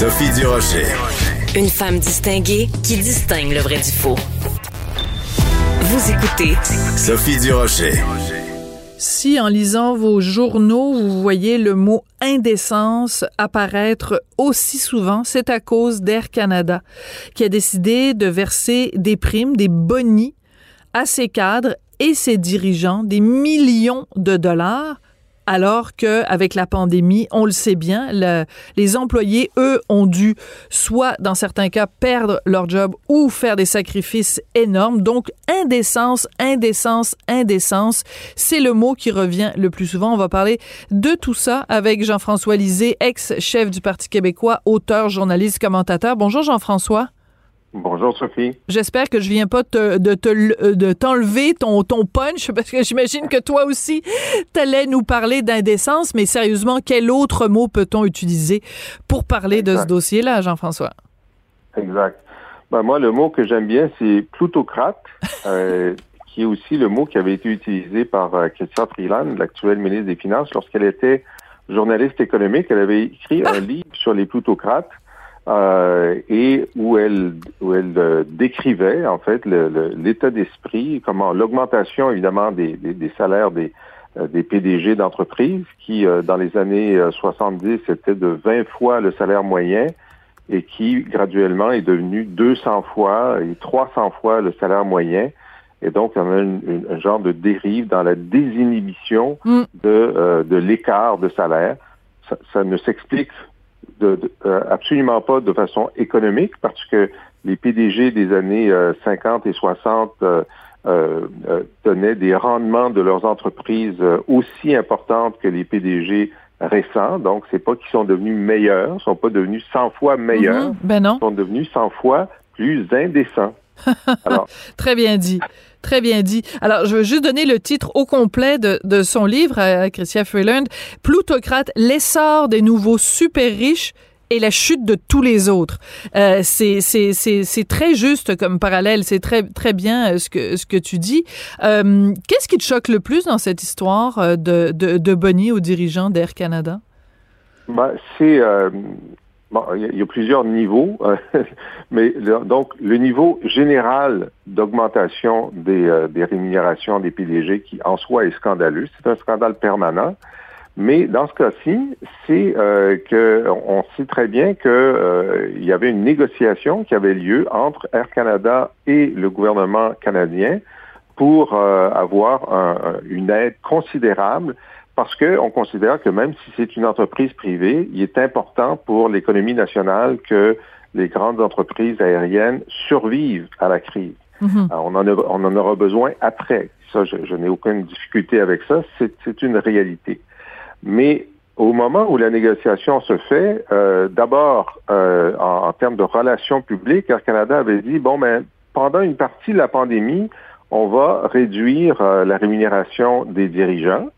Sophie Durocher. Une femme distinguée qui distingue le vrai du faux. Vous écoutez Sophie Durocher. Si en lisant vos journaux, vous voyez le mot indécence apparaître aussi souvent, c'est à cause d'Air Canada, qui a décidé de verser des primes, des bonis à ses cadres et ses dirigeants, des millions de dollars alors que avec la pandémie, on le sait bien, les employés, eux, ont dû soit, dans certains cas, perdre leur job ou faire des sacrifices énormes. Donc, indécence, indécence, indécence, c'est le mot qui revient le plus souvent. On va parler de tout ça avec Jean-François Lisée, ex-chef du Parti québécois, auteur, journaliste, commentateur. Bonjour Jean-François. Bonjour Sophie. J'espère que je viens pas de, de t'enlever ton, ton punch parce que j'imagine que toi aussi t'allais nous parler d'indécence, mais sérieusement, quel autre mot peut-on utiliser pour parler de ce dossier-là, Jean-François? Exact. Ben moi, le mot que j'aime bien, c'est plutocrate, euh, qui est aussi le mot qui avait été utilisé par euh, Christian Freeland, l'actuelle ministre des Finances, lorsqu'elle était journaliste économique. Elle avait écrit un livre sur les plutocrates. Euh, et où elle, où elle euh, décrivait en fait l'état d'esprit, comment l'augmentation évidemment des, des, salaires des, euh, des PDG d'entreprises qui dans les années 70 était de 20 fois le salaire moyen et qui graduellement est devenu 200 fois et 300 fois le salaire moyen. Et donc, on a un genre de dérive dans la désinhibition mm. de, de l'écart de salaire. Ça, ça ne s'explique de, euh, absolument pas de façon économique parce que les PDG des années 50 euh, et 60 euh, tenaient des rendements de leurs entreprises aussi importantes que les PDG récents. Donc, c'est pas qu'ils sont devenus meilleurs, ils sont pas devenus 100 fois meilleurs. Mm-hmm. ben non. Ils sont devenus 100 fois plus indécents. Très bien dit. Très bien dit. Alors, je veux juste donner le titre au complet de, de son livre à Christian Freeland. Plutocrate, l'essor des nouveaux super riches et la chute de tous les autres. Euh, c'est très juste comme parallèle. C'est très très bien euh, ce que ce que tu dis. Euh, Qu'est-ce qui te choque le plus dans cette histoire euh, de de, Bonnie aux dirigeants d'Air Canada? Ben, c'est euh, Bon, il y, a plusieurs niveaux, euh, mais donc le niveau général d'augmentation des, euh, des, rémunérations des PDG qui en soi est scandaleux, c'est un scandale permanent. Mais dans ce cas-ci, c'est euh, que on sait très bien que euh, il y avait une négociation qui avait lieu entre Air Canada et le gouvernement canadien pour avoir un, une aide considérable parce qu'on considère que même si c'est une entreprise privée, il est important pour l'économie nationale que les grandes entreprises aériennes survivent à la crise. Mhm. on, en on, en aura besoin après. Ça, je, n'ai aucune difficulté avec ça. C'est une réalité. Mais au moment où la négociation se fait, euh, d'abord, euh, en, termes de relations publiques, Air Canada avait dit, bon, ben, pendant une partie de la pandémie, on va réduire euh, la rémunération des dirigeants.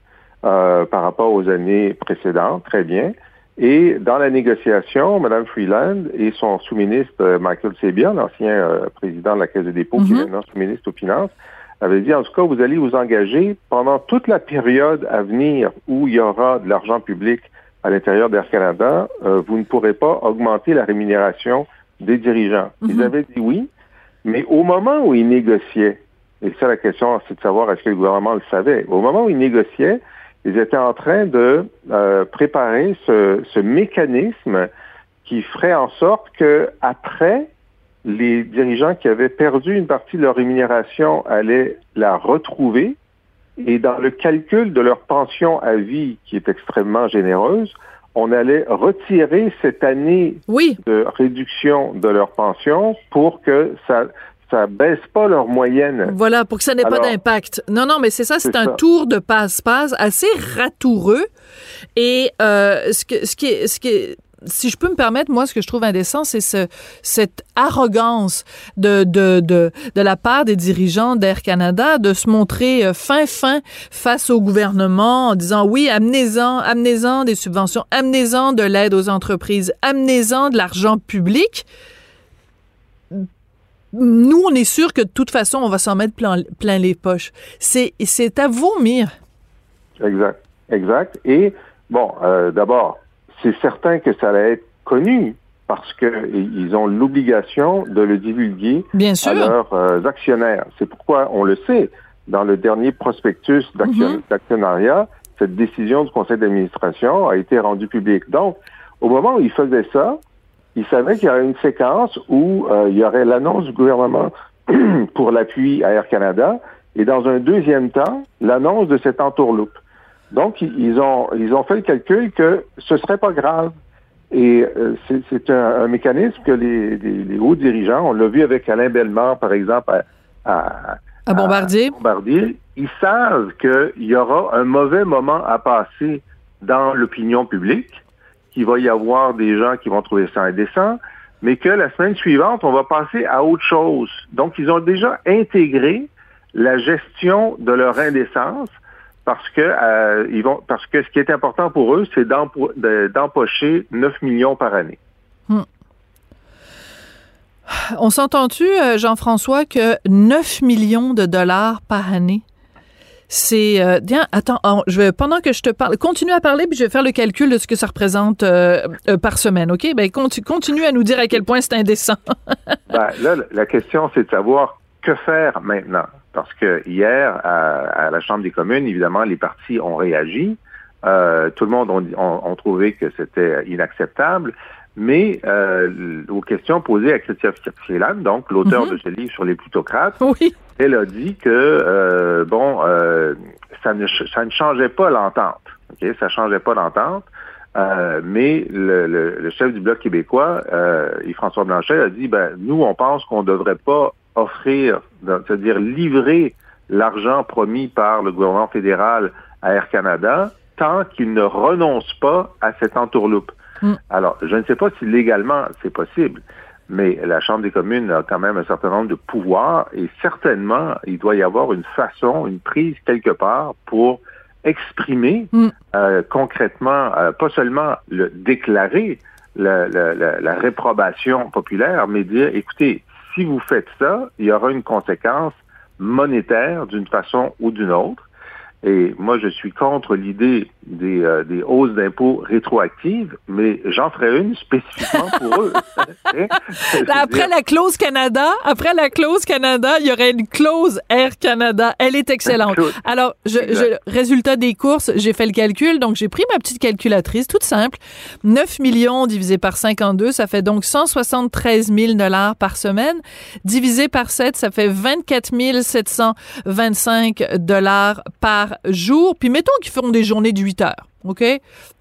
Euh, par rapport aux années précédentes, très bien. Et dans la négociation, Mme Freeland et son sous-ministre euh, Michael Sebia, l'ancien euh, président de la Caisse de dépôt, qui est mhm. maintenant sous-ministre aux Finances, avait dit, en tout cas, vous allez vous engager pendant toute la période à venir où il y aura de l'argent public à l'intérieur d'Air Canada, vous ne pourrez pas augmenter la rémunération des dirigeants. Ils mhm. avaient dit oui, mais au moment où ils négociaient, et ça la question, c'est de savoir est-ce que le gouvernement le savait, au moment où ils négociaient, ils étaient en train de euh, préparer ce, ce, mécanisme qui ferait en sorte que après les dirigeants qui avaient perdu une partie de leur rémunération allaient la retrouver. Et dans le calcul de leur pension à vie qui est extrêmement généreuse, on allait retirer cette année de réduction de leur pension pour que ça ça baisse pas leur moyenne. Voilà, pour que ça n'ait pas d'impact. Non, non, mais c'est ça, c'est un tour de passe-passe assez ratoureux. Et euh, ce, que, ce, qui est, ce qui est si je peux me permettre, moi, ce que je trouve indécent, c'est ce, cette arrogance de, de, de, de la part des dirigeants d'Air Canada de se montrer euh, fin fin face au gouvernement en disant oui, amenez-en, amenez-en des subventions, amenez-en de l'aide aux entreprises, amenez-en de l'argent public. Nous, on est sûr que de toute façon, on va s'en mettre plein, plein les poches. C'est, c'est à vomir. Exact, exact. Et bon, euh, d'abord, c'est certain que ça allait être connu parce qu'ils ont l'obligation de le divulguer Bien sûr. à leurs euh, actionnaires. C'est pourquoi on le sait, dans le dernier prospectus Mhm. d'actionnariat, cette décision du conseil d'administration a été rendue publique. Donc, au moment où ils faisaient ça, ils savaient qu'il y aurait une séquence où euh, il y aurait l'annonce du gouvernement pour l'appui à Air Canada et dans un deuxième temps, l'annonce de cette entourloupe. Donc, ils ont, ils ont fait le calcul que ce serait pas grave. Et euh, c'est- un, un mécanisme que les, les- les hauts dirigeants, on l'a vu avec Alain Bellemare, par exemple, à, à- À Bombardier. Bombardier, ils savent qu'il y aura un mauvais moment à passer dans l'opinion publique, qu'il va y avoir des gens qui vont trouver ça indécent, mais que la semaine suivante, on va passer à autre chose. Donc, ils ont déjà intégré la gestion de leur indécence parce que euh, ils vont parce que ce qui est important pour eux, c'est d'empo- de- d'empocher 9 millions par année. On s'entend-tu, euh, Jean-François, que 9 millions de dollars par année, c'est... euh, attends, oh, je vais, pendant que je te parle, continue à parler, puis je vais faire le calcul de ce que ça représente euh, euh, par semaine, OK? Ben, conti- continue à nous dire à quel point c'est indécent. Ben, là, la question, c'est de savoir que faire maintenant. Parce que hier, à, la Chambre des communes, évidemment, les partis ont réagi. Euh, tout le monde ont trouvé que c'était inacceptable. Mais euh, aux questions posées à Christian Freeland, donc l'auteur Mhm. de ce livre sur les plutocrates, oui. elle a dit que euh, bon, euh, ça ne ça ne changeait pas l'entente. Ok, ça changeait pas l'entente. Euh, mais le, le- le chef du bloc québécois, euh, Yves-François Blanchet, a dit ben nous on pense qu'on ne devrait pas offrir, c'est-à-dire livrer l'argent promis par le gouvernement fédéral à Air Canada tant qu'il ne renonce pas à cette entourloupe. Mm. Alors, je ne sais pas si légalement c'est possible, mais la Chambre des communes a quand même un certain nombre de pouvoirs et certainement, il doit y avoir une façon, une prise quelque part pour exprimer Mm. euh, concrètement, euh, pas seulement le déclarer la, la- la- la réprobation populaire, mais dire, écoutez, si vous faites ça, il y aura une conséquence monétaire d'une façon ou d'une autre. Et moi, je suis contre l'idée des, euh, des hausses d'impôts rétroactives, mais j'en ferai une spécifiquement pour eux. Après la clause Canada, après la clause Canada, il y aurait une clause Air Canada. Elle est excellente. Alors, je, je- résultat des courses, j'ai fait le calcul, donc j'ai pris ma petite calculatrice, toute simple. 9 millions divisé par 52, ça fait donc 173 000 dollars par semaine. Divisé par 7, ça fait 24 725 dollars par jour. Puis mettons qu'ils feront des journées de 8 heures. OK?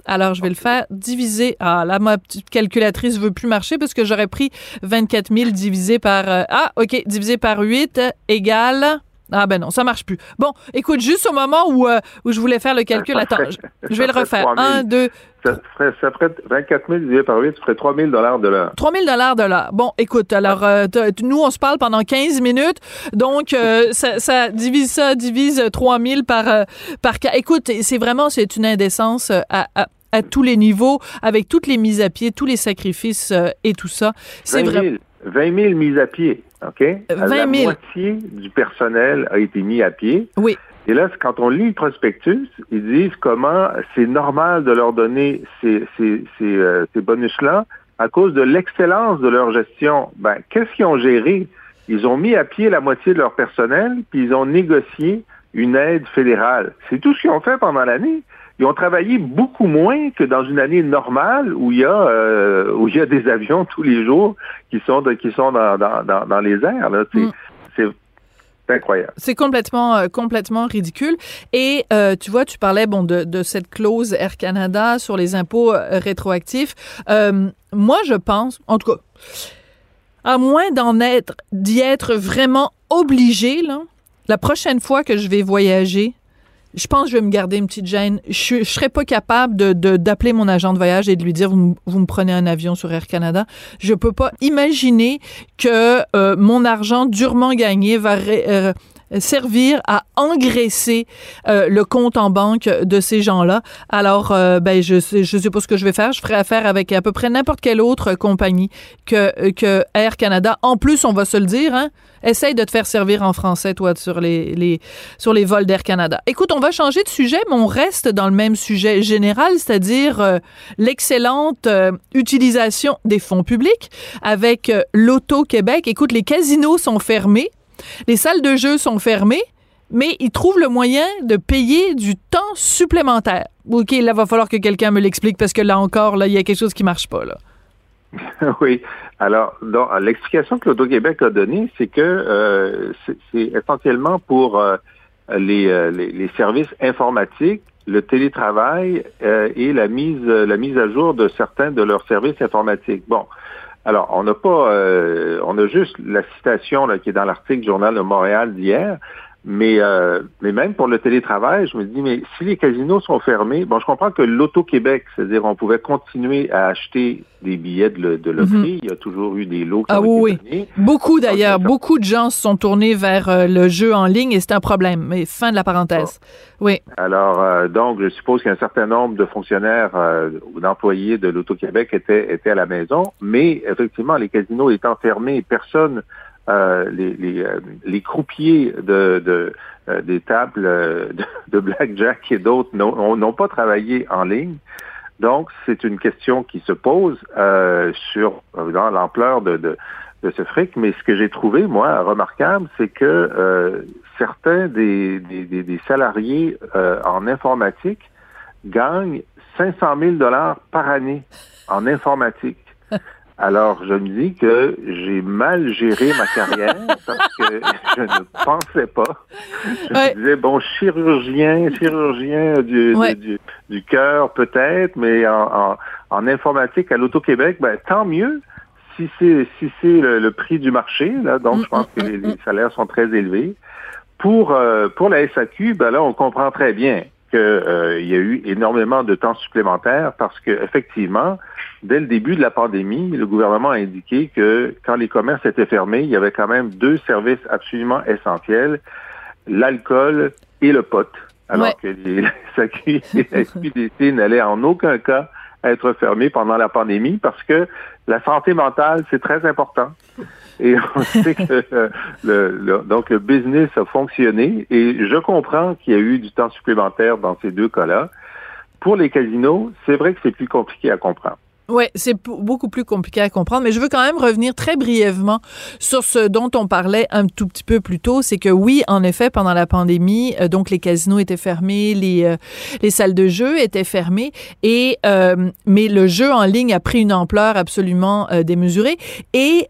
Alors, je vais le faire diviser. Ah, là, ma petite calculatrice veut plus marcher parce que j'aurais pris 24 000 divisé par. euh, ah, OK, divisé par 8 euh, égale. Ah, ben non, ça marche plus. Bon, écoute, juste au moment où, euh, où je voulais faire le calcul, attends, je, je vais le refaire. 3 000. 1, 2, Ça ferait, ça ferait 24 000 divisé par 8, ça ferait 3 000 de l'heure. 3 000 dollars de l'heure. Bon, écoute, alors, euh, nous, on se parle pendant 15 minutes, donc euh, ça, ça divise ça, divise 3 000 par, euh, par... Écoute, c'est vraiment, c'est une indécence euh, à, à, à tous les niveaux, avec toutes les mises à pied, tous les sacrifices euh, et tout ça. C'est 20 vrai. 000, 20 000 mises à pied, OK? 20 La 000. moitié du personnel a été mis à pied. Oui. Et là, quand on lit le prospectus, ils disent comment c'est normal de leur donner ces, ces, ces, euh, ces bonus-là à cause de l'excellence de leur gestion. Ben, qu'est-ce qu'ils ont géré? Ils ont mis à pied la moitié de leur personnel, puis ils ont négocié une aide fédérale. C'est tout ce qu'ils ont fait pendant l'année. Ils ont travaillé beaucoup moins que dans une année normale où il y a euh, où il y a des avions tous les jours qui sont de- qui sont dans, dans, dans, dans les airs. Là. C'est, Mm. c'est incroyable. C'est complètement, euh, complètement ridicule. Et euh, tu vois, tu parlais bon de, de cette clause Air Canada sur les impôts rétroactifs. Moi, je pense, en tout cas, à moins d'en être, d'y être vraiment obligé, là, la prochaine fois que je vais voyager, je pense je vais me garder une petite gêne. Je ne serais pas capable de d'appeler mon agent de voyage et de lui dire vous, vous, me prenez un avion sur Air Canada. Je peux pas imaginer que euh, mon argent durement gagné va euh, servir à engraisser euh, le compte en banque de ces gens-là. Alors, euh, ben, je sais, je sais pas ce que je vais faire. Je ferai affaire avec à peu près n'importe quelle autre compagnie que, que Air Canada. En plus, on va se le dire, hein, essaye de te faire servir en français, toi, sur les, les, sur les vols d'Air Canada. Écoute, on va changer de sujet, mais on reste dans le même sujet général, c'est-à-dire euh, l'excellente utilisation des fonds publics avec l'Auto-Québec. Écoute, les casinos sont fermés les salles de jeu sont fermées, mais ils trouvent le moyen de payer du temps supplémentaire. OK, là, va falloir que quelqu'un me l'explique parce que là encore, là, il y a quelque chose qui marche pas, oui. Alors, l'explication que l'Auto-Québec a donnée, c'est que euh, c'est essentiellement pour euh, euh, les, les, services informatiques, le télétravail et la mise, la mise à jour de certains de leurs services informatiques. Bon, alors, on n'a pas, euh, on a juste la citation là, qui est dans l'article Journal de Montréal d'hier, mais, euh, mais même pour le télétravail, je me dis, mais si les casinos sont fermés, bon, je comprends que l'Auto-Québec, c'est-à-dire on pouvait continuer à acheter des billets de, de loterie. Mhm. Il y a toujours eu des lots qui ah, ont oui, oui. Beaucoup d'ailleurs, beaucoup de gens se sont tournés vers euh, le jeu en ligne et c'est un problème. Mais fin de la parenthèse. Oui. Alors, euh, donc, je suppose qu'un certain nombre de fonctionnaires ou d'employés de l'Auto-Québec étaient, étaient à la maison, mais effectivement, les casinos étant fermés, personne euh, euh, les, croupiers de, euh, des tables de, blackjack et d'autres n'ont pas travaillé en ligne. Donc, c'est une question qui se pose sur l'ampleur de, ce fric. Mais ce que j'ai trouvé, moi, remarquable, c'est que certains des, des, des salariés en informatique gagnent 500 000 dollars par année en informatique. Alors, je me dis que j'ai mal géré ma carrière parce que je ne pensais pas. Je me disais, bon, chirurgien, chirurgien du, du, du, cœur peut-être, mais en, en, informatique à l'Auto-Québec, ben, tant mieux si c'est si c'est le, prix du marché. Là, donc, je pense que les, les salaires sont très élevés. Pour, euh, pour la SAQ, ben là, on comprend très bien qu'il euh, y a eu énormément de temps supplémentaire parce que effectivement, dès le début de la pandémie, le gouvernement a indiqué que quand les commerces étaient fermés, il y avait quand même deux services absolument essentiels, l'alcool et le pot. Alors que les SAQ et la SQDC n'allaient en aucun cas être fermés pendant la pandémie parce que la santé mentale, c'est très important. Et on sait que le, donc le business a fonctionné et je comprends qu'il y a eu du temps supplémentaire dans ces deux cas-là. Pour les casinos, c'est vrai que c'est plus compliqué à comprendre. Oui, c'est beaucoup plus compliqué à comprendre, mais je veux quand même revenir très brièvement sur ce dont on parlait un tout petit peu plus tôt, c'est que oui, en effet, pendant la pandémie, euh, donc les casinos étaient fermés, les euh, les salles de jeu étaient fermées, et euh, mais le jeu en ligne a pris une ampleur absolument démesurée, et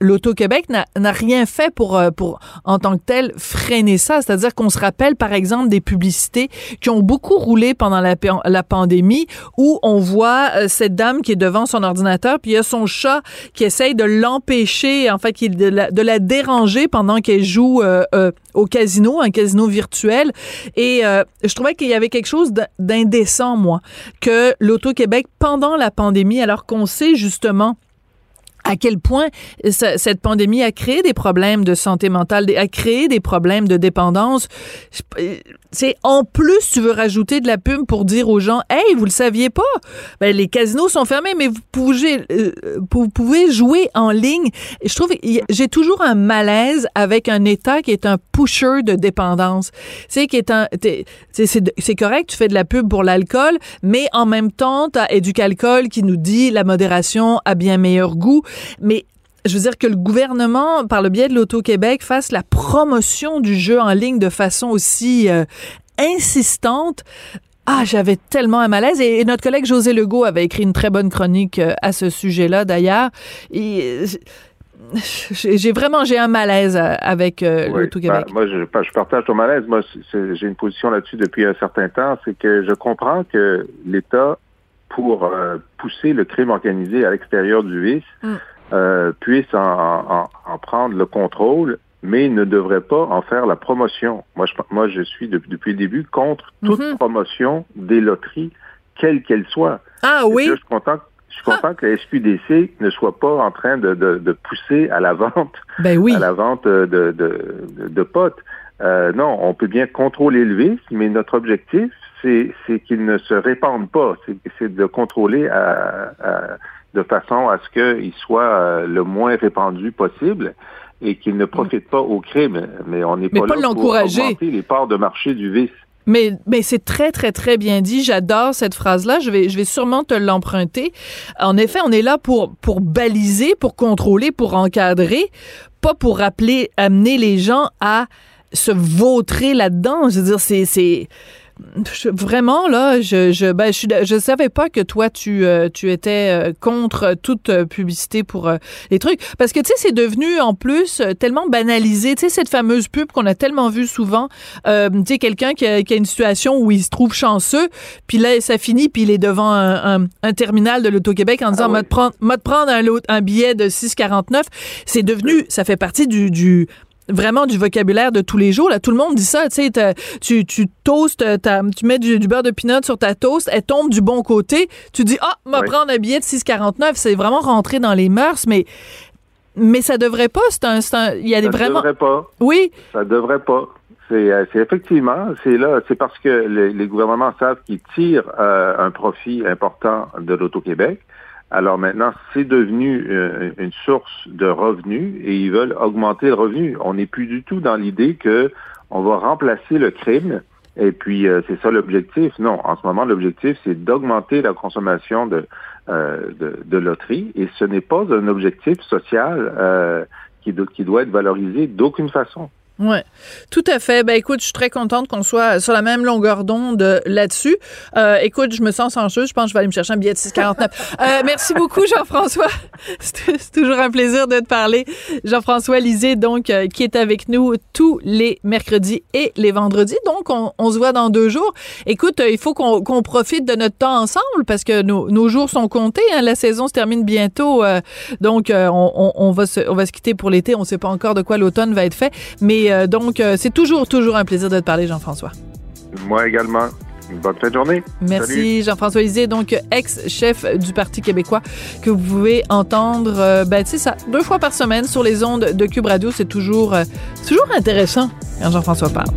l'Auto-Québec n'a rien fait pour pour en tant que tel freiner ça, c'est-à-dire qu'on se rappelle par exemple des publicités qui ont beaucoup roulé pendant la, la pandémie, où on voit cette dame qui est devant son ordinateur, puis il y a son chat qui essaye de l'empêcher, en fait, qui, de, la, de la déranger pendant qu'elle joue euh, euh, au casino, un casino virtuel. Et euh, je trouvais qu'il y avait quelque chose d'indécent, moi, que l'Auto-Québec, pendant la pandémie, alors qu'on sait justement à quel point cette pandémie a créé des problèmes de santé mentale, a créé des problèmes de dépendance. C'est en plus tu veux rajouter de la pub pour dire aux gens, hey, vous le saviez pas, ben, les casinos sont fermés, mais vous pouvez, euh, vous pouvez jouer en ligne. Je trouve, j'ai toujours un malaise avec un État qui est un pusher de dépendance. C'est qui est un, c'est correct, tu fais de la pub pour l'alcool, mais en même temps, t'as Éducalcool qui nous dit la modération a bien meilleur goût. Mais je veux dire que le gouvernement, par le biais de l'Auto-Québec, fasse la promotion du jeu en ligne de façon aussi euh, insistante. Ah, j'avais tellement un malaise. Et, notre collègue José Legault avait écrit une très bonne chronique euh, à ce sujet-là, d'ailleurs. Euh, j'ai vraiment j'ai un malaise avec l'Auto-Québec. Ben, moi, je, je, partage ton malaise. Moi, j'ai une position là-dessus depuis un certain temps. C'est que je comprends que l'État pour euh, pousser le crime organisé à l'extérieur du vice, mm. euh, puisse en, prendre le contrôle. mais ne devrait pas en faire la promotion. Moi, je, moi, je suis depuis le début contre toute Mhm. promotion des loteries, quelle qu'elle soit. Ah oui? là, je suis content, je suis content que la SQDC ne soit pas en train de, de, de pousser à la vente, Ben oui. à la vente de, de, de, de potes. Euh, non, on peut bien contrôler le vice, mais notre objectif, c'est, qu'il ne se répande pas. C'est, de contrôler à, à- de façon à ce qu'il soit euh, le moins répandu possible et qu'il ne profite pas au crime. Mais on n'est pas, pas là pour augmenter les parts de marché du vice. Mais, mais c'est très, très, très bien dit. J'adore cette phrase-là. Je vais, je vais sûrement te l'emprunter. En effet, on est là pour, pour baliser, pour contrôler, pour encadrer, pas pour rappeler, amener les gens à se vautrer là-dedans. Je veux dire, c'est, je- vraiment là, je, je, ben, je, je savais pas que toi tu, euh, tu étais euh, contre toute euh, publicité pour les trucs, parce que tu sais, c'est devenu en plus tellement banalisé. Tu sais, cette fameuse pub qu'on a tellement vue souvent. Euh, tu sais, quelqu'un qui a, qui a une situation où il se trouve chanceux, puis là ça finit, puis il est devant un, un- un terminal de l'Auto-Québec en disant, Ah m'a oui. prendre, prendre un, un billet de 6,49. C'est devenu, ça fait partie du, du vraiment du vocabulaire de tous les jours. Là, tout le monde dit ça. Tu sais, tu, tu toastes, tu mets du, du beurre de pinot sur ta toast, elle tombe du bon côté. Tu dis, ah, m'a Oui. prendre un billet de 6,49. C'est vraiment rentré dans les mœurs, mais mais ça devrait pas. C'est un, c'est un- il y a des Ça ne vraiment. devrait pas. Oui, Ça devrait pas. C'est euh, c'est effectivement, c'est là, c'est parce que les, les gouvernements savent qu'ils tirent euh, un profit important de l'Auto-Québec. Alors maintenant, c'est devenu euh, une source de revenus et ils veulent augmenter le revenu. On n'est plus du tout dans l'idée que on va remplacer le crime et puis euh, c'est ça l'objectif. Non, en ce moment, l'objectif c'est d'augmenter la consommation de, euh, de, de loterie et ce n'est pas un objectif social euh, qui, do- qui doit être valorisé d'aucune façon. Ouais, tout à fait. Ben écoute, je suis très contente qu'on soit sur la même longueur d'onde euh, là-dessus. Euh, écoute, je me sens chanceuse. Je pense que je vais aller me chercher un billet de 6,49. Euh, merci beaucoup, Jean-François. C'est toujours un plaisir de te parler. Jean-François Lisée, donc, euh, qui est avec nous tous les mercredis et les vendredis. Donc, on, on se voit dans deux jours. Écoute, euh, il faut qu'on qu'on profite de notre temps ensemble parce que nos, nos jours sont comptés. hein. La saison se termine bientôt. euh, donc, on, on- on va se, on va se quitter pour l'été. On ne sait pas encore de quoi l'automne va être fait. Mais euh, donc, euh, c'est toujours, toujours un plaisir de te parler, Jean-François. Moi également. Une bonne fin de journée. Merci, Jean-François Lisée, donc ex-chef du Parti québécois, que vous pouvez entendre, euh, ben, ça, deux fois par semaine sur les ondes de Cube Radio. C'est toujours, euh, c'est toujours intéressant quand Jean-François parle.